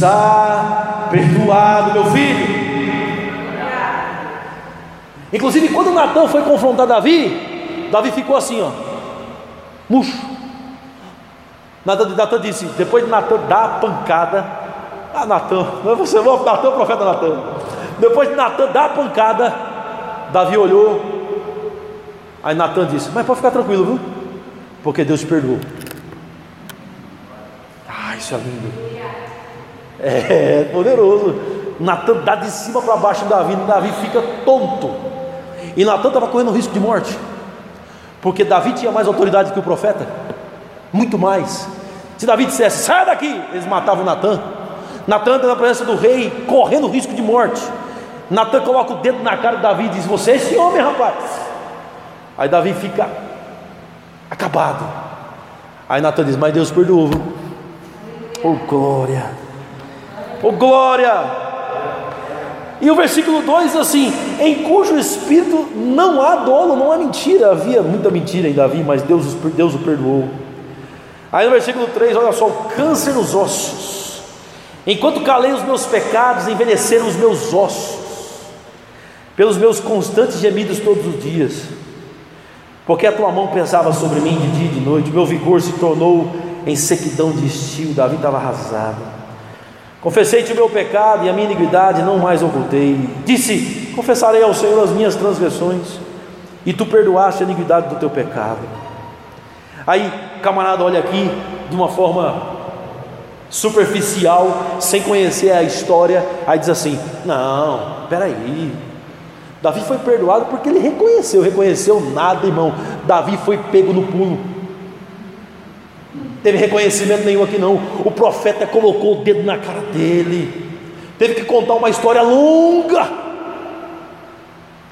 Está perdoado, meu filho. Inclusive, quando Natan foi confrontar Davi, Davi ficou assim, ó, murcho. Natan, disse, depois de Natan dar a pancada, ah, Natan, não é você, não, Natan, o profeta Natan. Depois de Natan dar a pancada, Davi olhou, aí Natan disse, mas pode ficar tranquilo, viu? Porque Deus perdoou. Ah, isso é lindo. É, é poderoso. Natan dá de cima para baixo Davi, Davi fica tonto. E Natan estava correndo risco de morte, porque Davi tinha mais autoridade que o profeta, muito mais. Se Davi dissesse, sai daqui, eles matavam Natan. Natan entra na presença do rei, correndo risco de morte. Natan coloca o dedo na cara de Davi e diz: Você é esse homem, rapaz. Aí Davi fica acabado. Aí Natan diz: Mas Deus perdoou. Oh glória! Oh glória! E o versículo 2 diz assim: Em cujo espírito não há dolo, não há mentira. Havia muita mentira em Davi, mas Deus, Deus o perdoou. Aí no versículo 3, olha só: o câncer nos ossos. Enquanto calei os meus pecados, envelheceram os meus ossos, pelos meus constantes gemidos todos os dias. Porque a tua mão pesava sobre mim de dia e de noite, meu vigor se tornou em sequidão de estio. Davi estava arrasado. Confessei-te o meu pecado e a minha iniquidade não mais ocultei. Disse: Confessarei ao Senhor as minhas transgressões, e tu perdoaste a iniquidade do teu pecado. Aí, camarada, olha aqui de uma forma superficial, sem conhecer a história, aí diz assim: Não, peraí. Davi foi perdoado porque ele reconheceu, reconheceu nada, irmão. Davi foi pego no pulo teve reconhecimento nenhum aqui não. O profeta colocou o dedo na cara dele. Teve que contar uma história longa.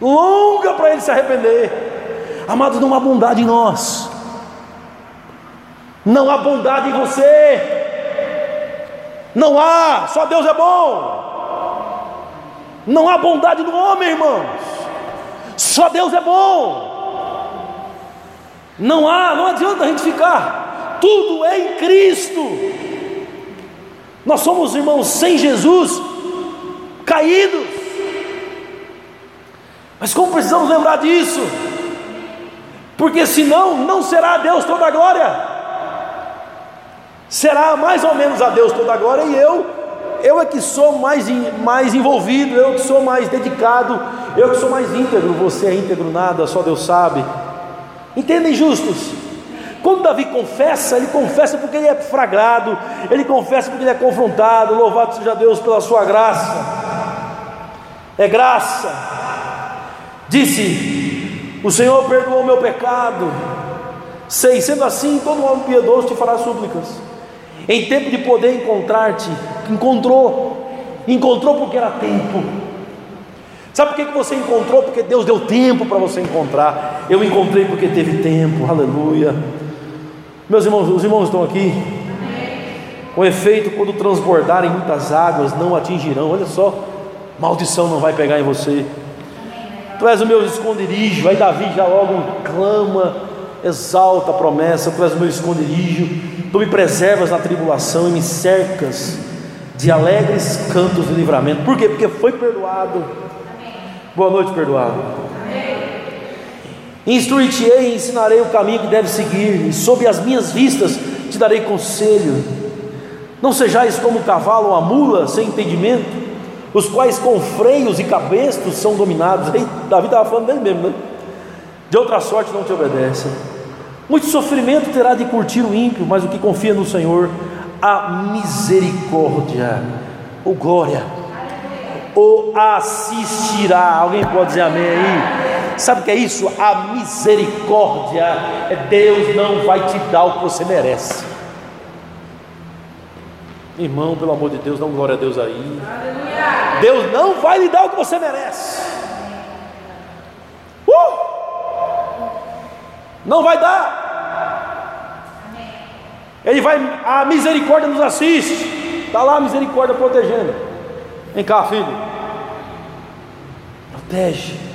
Longa para ele se arrepender. Amados, não há bondade em nós. Não há bondade em você. Não há, só Deus é bom. Não há bondade no homem, irmãos. Só Deus é bom. Não há, não adianta a gente ficar tudo é em Cristo. Nós somos irmãos sem Jesus, caídos. Mas como precisamos lembrar disso? Porque senão não será a Deus toda a glória. Será mais ou menos a Deus toda a glória e eu, eu é que sou mais, mais envolvido, eu que sou mais dedicado, eu que sou mais íntegro, você é íntegro nada, só Deus sabe. Entendem justos? Quando Davi confessa, ele confessa porque ele é fragrado, ele confessa porque ele é confrontado. Louvado seja Deus pela sua graça. É graça. Disse: O Senhor perdoou meu pecado. Sei, sendo assim, todo homem piedoso te fará súplicas. Em tempo de poder encontrar-te, encontrou. Encontrou porque era tempo. Sabe por que você encontrou? Porque Deus deu tempo para você encontrar. Eu encontrei porque teve tempo, aleluia. Meus irmãos, os irmãos estão aqui. Com efeito, quando transbordarem muitas águas, não atingirão. Olha só, maldição não vai pegar em você. Tu és o meu esconderijo. Aí Davi já logo clama, exalta a promessa. Tu és o meu esconderijo. Tu me preservas na tribulação e me cercas de alegres cantos de livramento. Por quê? Porque foi perdoado. Boa noite, perdoado. Instruir-te-ei e ensinarei o caminho que deves seguir, e sob as minhas vistas te darei conselho. Não sejais como o cavalo ou a mula sem entendimento, os quais com freios e cabestos são dominados. Aí, Davi estava falando dele mesmo, né? De outra sorte não te obedecem. Muito sofrimento terá de curtir o ímpio, mas o que confia no Senhor, a misericórdia, ou glória, ou assistirá. Alguém pode dizer amém aí? Sabe o que é isso? A misericórdia. É Deus não vai te dar o que você merece. Irmão, pelo amor de Deus, dá um glória a Deus aí. Deus não vai lhe dar o que você merece. Uh! Não vai dar. Ele vai, a misericórdia nos assiste. Está lá a misericórdia protegendo. Vem cá, filho. Protege.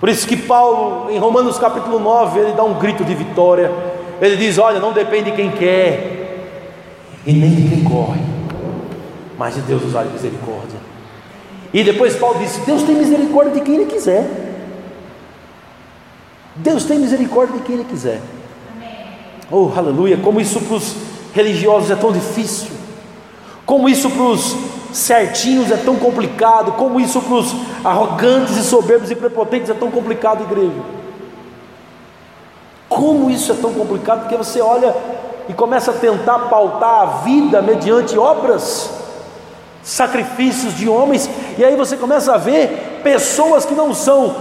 Por isso que Paulo, em Romanos capítulo 9, ele dá um grito de vitória. Ele diz: Olha, não depende de quem quer e nem de quem corre. mas de Deus usar misericórdia. E depois Paulo disse: Deus tem misericórdia de quem Ele quiser. Deus tem misericórdia de quem Ele quiser. Oh, aleluia! Como isso para os religiosos é tão difícil, como isso para os certinhos é tão complicado, como isso para os arrogantes e soberbos e prepotentes é tão complicado, igreja. Como isso é tão complicado, porque você olha e começa a tentar pautar a vida mediante obras, sacrifícios de homens, e aí você começa a ver pessoas que não são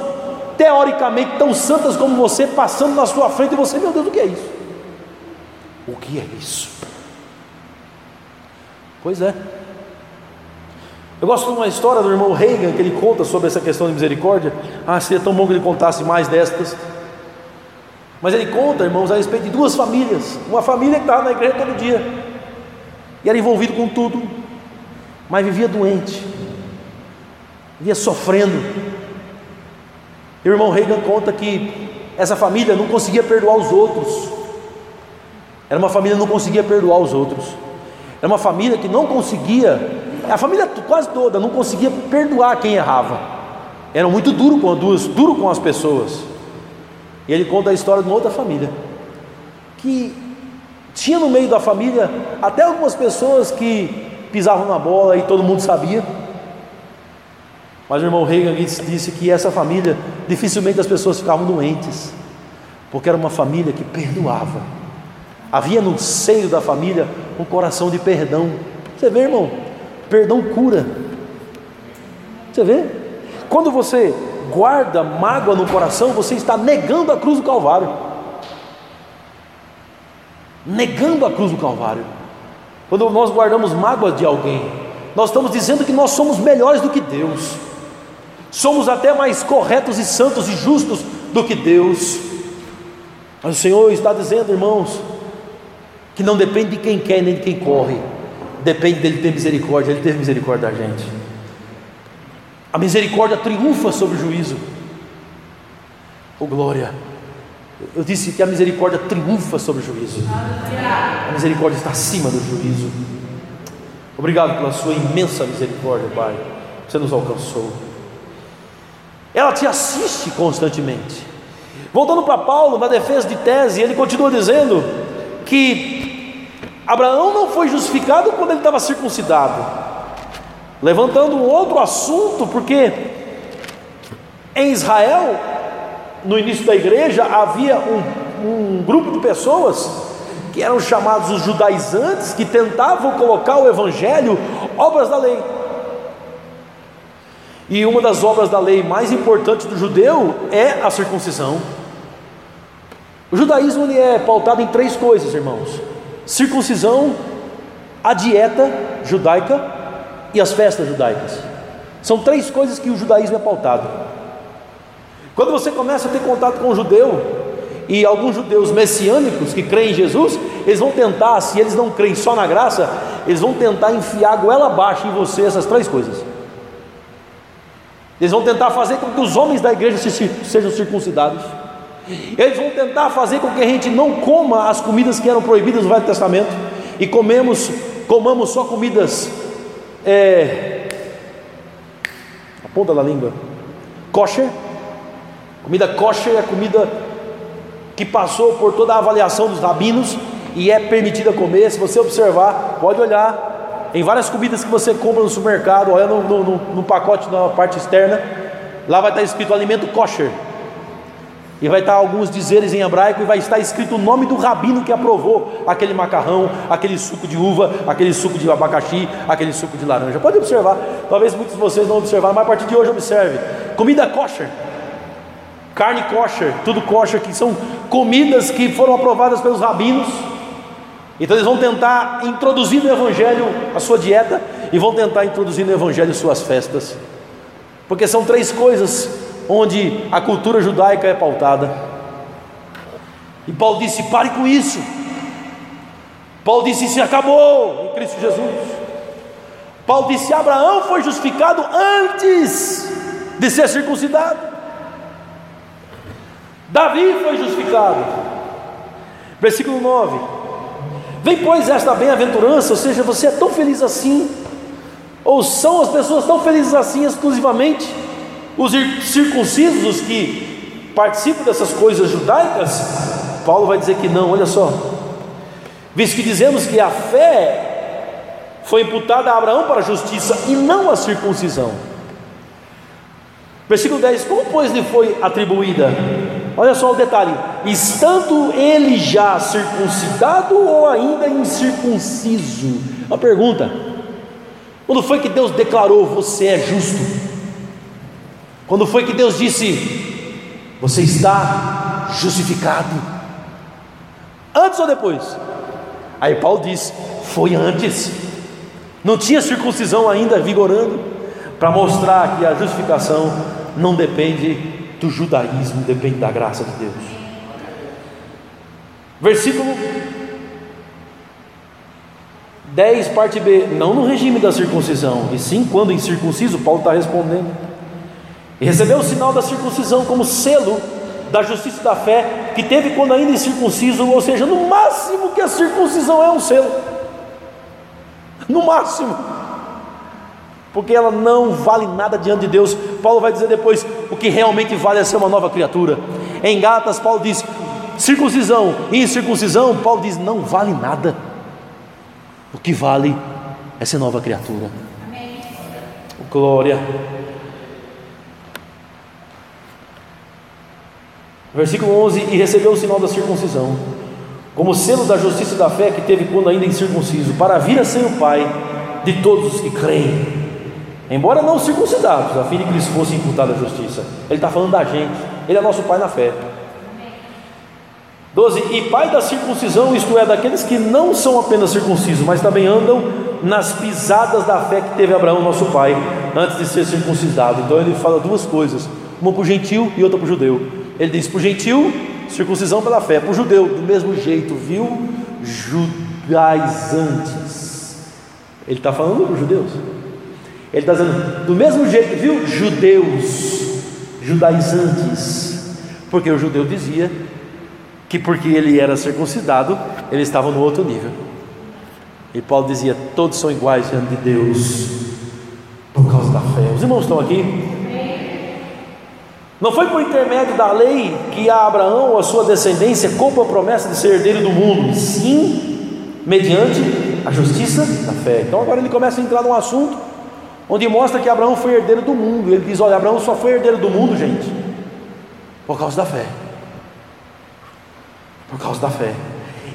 teoricamente tão santas como você passando na sua frente, e você, meu Deus, o que é isso? O que é isso? Pois é. Eu gosto de uma história do irmão Reagan que ele conta sobre essa questão de misericórdia. Ah, seria tão bom que ele contasse mais destas. Mas ele conta, irmãos, a respeito de duas famílias. Uma família que estava na igreja todo dia e era envolvido com tudo, mas vivia doente, vivia sofrendo. E o irmão Reagan conta que essa família não conseguia perdoar os outros. Era uma família que não conseguia perdoar os outros. Era uma família que não conseguia, a família quase toda não conseguia perdoar quem errava. Era muito duro com, duro com as pessoas. E ele conta a história de uma outra família, que tinha no meio da família até algumas pessoas que pisavam na bola e todo mundo sabia. Mas o irmão Reagan disse que essa família, dificilmente as pessoas ficavam doentes, porque era uma família que perdoava. Havia no seio da família um coração de perdão. Você vê, irmão? Perdão cura. Você vê? Quando você guarda mágoa no coração, você está negando a cruz do Calvário. Negando a cruz do Calvário. Quando nós guardamos mágoa de alguém, nós estamos dizendo que nós somos melhores do que Deus, somos até mais corretos e santos e justos do que Deus. Mas o Senhor está dizendo, irmãos, que não depende de quem quer nem de quem corre, depende dele ter misericórdia, ele ter misericórdia da gente. A misericórdia triunfa sobre o juízo. Oh glória! Eu disse que a misericórdia triunfa sobre o juízo. A misericórdia está acima do juízo. Obrigado pela sua imensa misericórdia, Pai. Você nos alcançou. Ela te assiste constantemente. Voltando para Paulo, na defesa de tese, ele continua dizendo que Abraão não foi justificado quando ele estava circuncidado levantando um outro assunto, porque em Israel, no início da igreja, havia um, um grupo de pessoas que eram chamados os judaizantes, que tentavam colocar o evangelho obras da lei. E uma das obras da lei mais importantes do judeu é a circuncisão. O judaísmo é pautado em três coisas, irmãos: circuncisão, a dieta judaica e as festas judaicas. São três coisas que o judaísmo é pautado. Quando você começa a ter contato com o judeu, e alguns judeus messiânicos que creem em Jesus, eles vão tentar, se eles não creem só na graça, eles vão tentar enfiar goela abaixo em você essas três coisas. Eles vão tentar fazer com que os homens da igreja sejam circuncidados. Eles vão tentar fazer com que a gente não coma as comidas que eram proibidas no Velho Testamento e comemos, comamos só comidas é, a ponta da língua, kosher, comida kosher é comida que passou por toda a avaliação dos rabinos e é permitida comer. Se você observar, pode olhar em várias comidas que você compra no supermercado, olha no, no, no pacote na parte externa, lá vai estar escrito alimento kosher. E vai estar alguns dizeres em hebraico e vai estar escrito o nome do rabino que aprovou aquele macarrão, aquele suco de uva, aquele suco de abacaxi, aquele suco de laranja. Pode observar, talvez muitos de vocês não observaram, mas a partir de hoje observe. Comida kosher, carne kosher, tudo kosher, que são comidas que foram aprovadas pelos rabinos. Então eles vão tentar introduzir no Evangelho a sua dieta e vão tentar introduzir no Evangelho suas festas. Porque são três coisas onde a cultura judaica é pautada. E Paulo disse: pare com isso. Paulo disse: se acabou em Cristo Jesus. Paulo disse: Abraão foi justificado antes de ser circuncidado. Davi foi justificado. Versículo 9: Vem, pois, esta bem-aventurança, ou seja, você é tão feliz assim, Ou são as pessoas tão felizes assim exclusivamente? Os circuncisos, os que participam dessas coisas judaicas? Paulo vai dizer que não, olha só. Visto que dizemos que a fé foi imputada a Abraão para a justiça e não a circuncisão. Versículo 10: Como, pois, lhe foi atribuída? Olha só o detalhe: estando ele já circuncidado ou ainda incircunciso? Uma pergunta: quando foi que Deus declarou você é justo? Quando foi que Deus disse você está justificado? Antes ou depois? Aí Paulo diz: foi antes. Não tinha circuncisão ainda vigorando para mostrar que a justificação não depende do judaísmo, depende da graça de Deus. Versículo 10, parte B, não no regime da circuncisão, e sim quando incircunciso, Paulo está respondendo. E recebeu o sinal da circuncisão como selo da justiça e da fé que teve quando ainda incircunciso, ou seja, no máximo que a circuncisão é um selo, no máximo, porque ela não vale nada diante de Deus. Paulo vai dizer depois: o que realmente vale é ser uma nova criatura. Em Gálatas, Paulo diz: circuncisão e incircuncisão, Paulo diz: não vale nada. O que vale é ser nova criatura. Amém. Glória. Versículo 11: E recebeu o sinal da circuncisão, como selo da justiça e da fé que teve quando ainda incircunciso, para vir a ser o Pai de todos os que creem. Embora não circuncidados, a fim de que lhes fosse imputada a justiça. Ele está falando da gente, Ele é nosso Pai na fé. 12. E pai da circuncisão, isto é, daqueles que não são apenas circuncisos, mas também andam nas pisadas da fé que teve Abraão, nosso pai, antes de ser circuncidado. Então ele fala duas coisas: uma para o gentil e outra para o judeu. Ele diz para o gentil, circuncisão pela fé, para o judeu, do mesmo jeito, viu? Judaizantes. Ele está falando para os judeus. Ele está dizendo, do mesmo jeito, viu? Judeus, judaizantes. Porque o judeu dizia que porque ele era circuncidado, ele estava no outro nível. E Paulo dizia: todos são iguais diante de Deus, por causa da fé. Os irmãos estão aqui? Não foi por intermédio da lei que a Abraão ou a sua descendência compra a promessa de ser herdeiro do mundo, sim, mediante a justiça da fé. Então agora ele começa a entrar num assunto onde mostra que Abraão foi herdeiro do mundo. Ele diz: Olha, Abraão só foi herdeiro do mundo, gente, por causa da fé por causa da fé.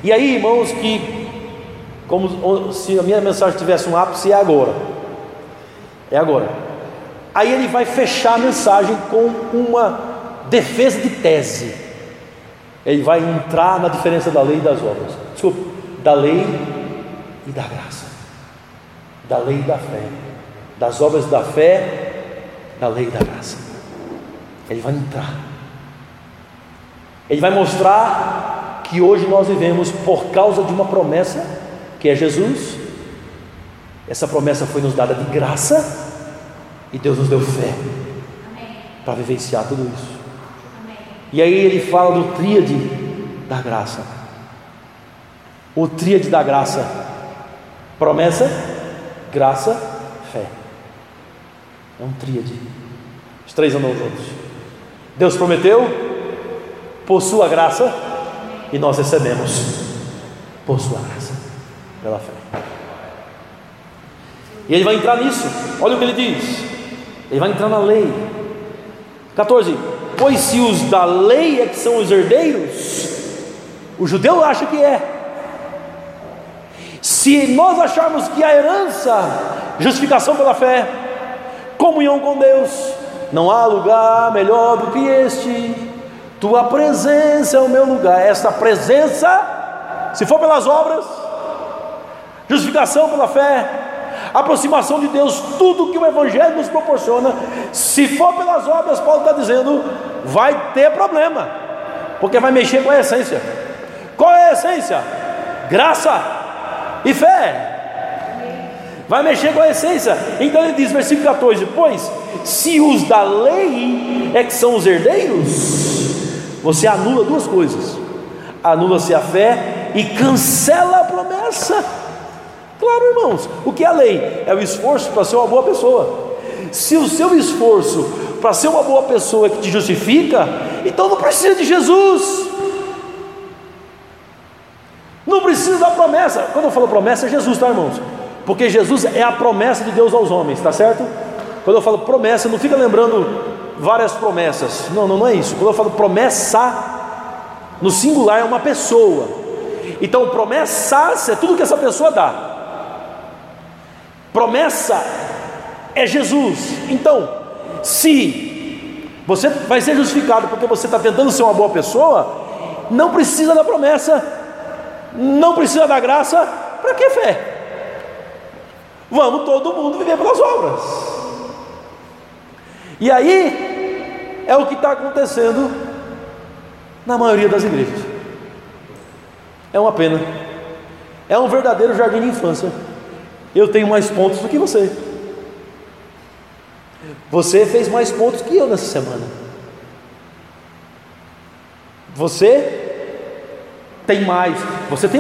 E aí, irmãos, que como se a minha mensagem tivesse um ápice, é agora. É agora. Aí ele vai fechar a mensagem com uma defesa de tese. Ele vai entrar na diferença da lei e das obras. Desculpa, da lei e da graça. Da lei e da fé. Das obras da fé, da lei e da graça. Ele vai entrar. Ele vai mostrar que hoje nós vivemos por causa de uma promessa, que é Jesus. Essa promessa foi nos dada de graça e Deus nos deu fé para vivenciar tudo isso. Amém. E aí ele fala do tríade da graça. O tríade da graça: promessa, graça, fé. É um tríade. Os três andam juntos. Deus prometeu, por sua graça, e nós recebemos por sua graça, pela fé. E ele vai entrar nisso, olha o que ele diz, ele vai entrar na lei. 14: Pois se os da lei é que são os herdeiros, o judeu acha que é. Se nós acharmos que a herança, justificação pela fé, comunhão com Deus, não há lugar melhor do que este, tua presença é o meu lugar. Esta presença, se for pelas obras, justificação pela fé, aproximação de Deus, tudo que o Evangelho nos proporciona, se for pelas obras, Paulo está dizendo, vai ter problema, porque vai mexer com a essência. Qual é a essência? Graça e fé. Vai mexer com a essência. Então ele diz, versículo 14: Pois se os da lei é que são os herdeiros, você anula duas coisas: anula-se a fé e cancela a promessa. Claro, irmãos. O que é a lei? É o esforço para ser uma boa pessoa. Se o seu esforço para ser uma boa pessoa que te justifica, então não precisa de Jesus. Não precisa da promessa. Quando eu falo promessa, é Jesus, tá, irmãos? Porque Jesus é a promessa de Deus aos homens, tá certo? Quando eu falo promessa, não fica lembrando várias promessas. Não, não, não é isso. Quando eu falo promessa, no singular é uma pessoa. Então, promessas é tudo que essa pessoa dá. Promessa é Jesus. Então, se você vai ser justificado porque você está tentando ser uma boa pessoa, não precisa da promessa, não precisa da graça, para que fé? Vamos todo mundo viver pelas obras. E aí é o que está acontecendo na maioria das igrejas. É uma pena. É um verdadeiro jardim de infância. Eu tenho mais pontos do que você. Você fez mais pontos que eu nessa semana. Você tem mais. Você tem